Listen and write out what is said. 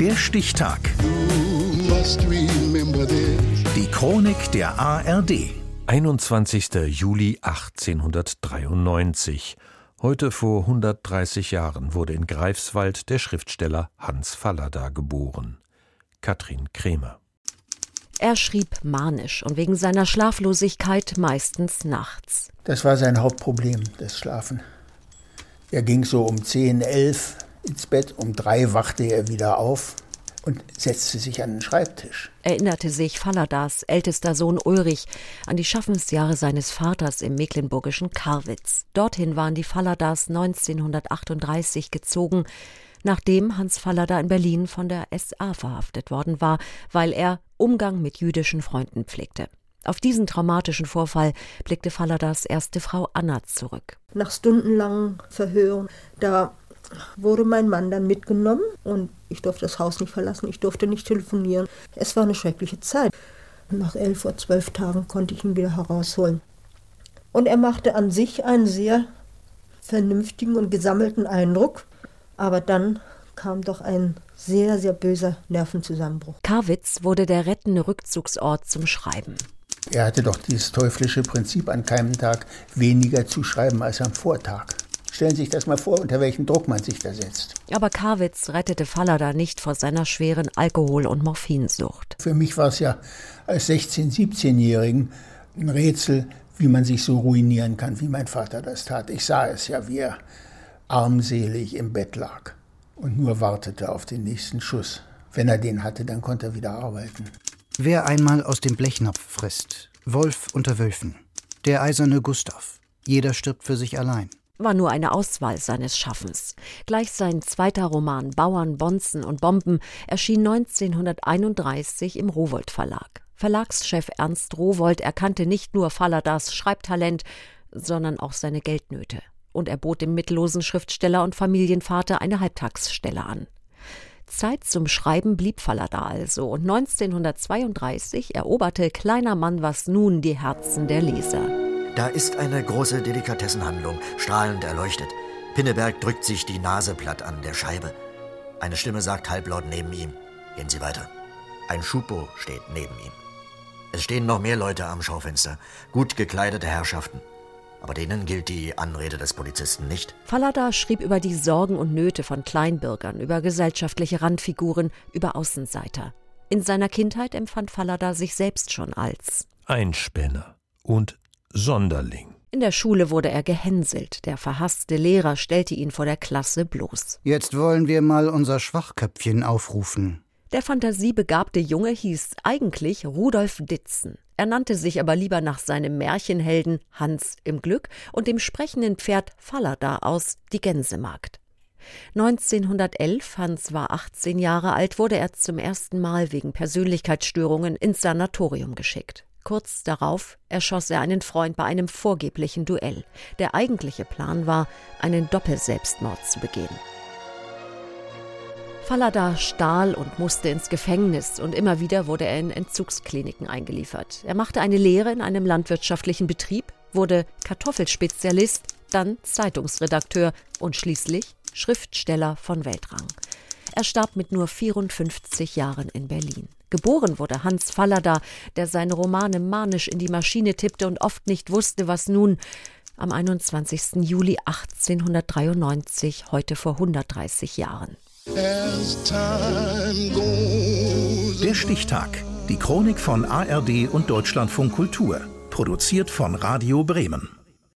Der Stichtag. Die Chronik der ARD. 21. Juli 1893. Heute vor 130 Jahren wurde in Greifswald der Schriftsteller Hans Fallada geboren. Katrin Krämer. Er schrieb manisch und wegen seiner Schlaflosigkeit meistens nachts. Das war sein Hauptproblem, das Schlafen. Er ging so um 10, 11 ins Bett, um drei wachte er wieder auf und setzte sich an den Schreibtisch. Erinnerte sich Falladas ältester Sohn Ulrich an die Schaffensjahre seines Vaters im mecklenburgischen Karwitz. Dorthin waren die Falladas 1938 gezogen, nachdem Hans Fallada in Berlin von der SA verhaftet worden war, weil er Umgang mit jüdischen Freunden pflegte. Auf diesen traumatischen Vorfall blickte Falladas erste Frau Anna zurück. Nach stundenlangen Verhören, da wurde mein Mann dann mitgenommen und ich durfte das Haus nicht verlassen, ich durfte nicht telefonieren. Es war eine schreckliche Zeit. Nach elf oder zwölf Tagen konnte ich ihn wieder herausholen. Und er machte an sich einen sehr vernünftigen und gesammelten Eindruck, aber dann kam doch ein sehr, sehr böser Nervenzusammenbruch. Karwitz wurde der rettende Rückzugsort zum Schreiben. Er hatte doch dieses teuflische Prinzip, an keinem Tag weniger zu schreiben als am Vortag. Stellen Sie sich das mal vor, unter welchem Druck man sich da setzt. Aber Karwitz rettete Fallada nicht vor seiner schweren Alkohol- und Morphinsucht. Für mich war es ja als 16-, 17-Jährigen ein Rätsel, wie man sich so ruinieren kann, wie mein Vater das tat. Ich sah es ja, wie er armselig im Bett lag und nur wartete auf den nächsten Schuss. Wenn er den hatte, dann konnte er wieder arbeiten. Wer einmal aus dem Blechnapf frisst, Wolf unter Wölfen, der eiserne Gustav, jeder stirbt für sich allein war nur eine Auswahl seines Schaffens. Gleich sein zweiter Roman Bauern, Bonzen und Bomben erschien 1931 im Rowold Verlag. Verlagschef Ernst Rowold erkannte nicht nur Falladas Schreibtalent, sondern auch seine Geldnöte. Und er bot dem mittellosen Schriftsteller und Familienvater eine Halbtagsstelle an. Zeit zum Schreiben blieb Fallada also und 1932 eroberte Kleiner Mann was nun die Herzen der Leser. Da ist eine große Delikatessenhandlung, strahlend erleuchtet. Pinneberg drückt sich die Nase platt an der Scheibe. Eine Stimme sagt halblaut neben ihm: Gehen Sie weiter. Ein Schupo steht neben ihm. Es stehen noch mehr Leute am Schaufenster, gut gekleidete Herrschaften. Aber denen gilt die Anrede des Polizisten nicht. Fallada schrieb über die Sorgen und Nöte von Kleinbürgern, über gesellschaftliche Randfiguren, über Außenseiter. In seiner Kindheit empfand Fallada sich selbst schon als Einspänner und Sonderling. In der Schule wurde er gehänselt. Der verhasste Lehrer stellte ihn vor der Klasse bloß. Jetzt wollen wir mal unser Schwachköpfchen aufrufen. Der fantasiebegabte Junge hieß eigentlich Rudolf Ditzen. Er nannte sich aber lieber nach seinem Märchenhelden Hans im Glück und dem sprechenden Pferd Fallada aus Die Gänsemagd. 1911, Hans war 18 Jahre alt, wurde er zum ersten Mal wegen Persönlichkeitsstörungen ins Sanatorium geschickt. Kurz darauf erschoss er einen Freund bei einem vorgeblichen Duell. Der eigentliche Plan war, einen Doppelselbstmord zu begehen. Fallada stahl und musste ins Gefängnis und immer wieder wurde er in Entzugskliniken eingeliefert. Er machte eine Lehre in einem landwirtschaftlichen Betrieb, wurde Kartoffelspezialist, dann Zeitungsredakteur und schließlich Schriftsteller von Weltrang. Er starb mit nur 54 Jahren in Berlin. Geboren wurde Hans Fallada, der seine Romane manisch in die Maschine tippte und oft nicht wusste, was nun am 21. Juli 1893, heute vor 130 Jahren. Der Stichtag. Die Chronik von ARD und Deutschlandfunk Kultur. Produziert von Radio Bremen.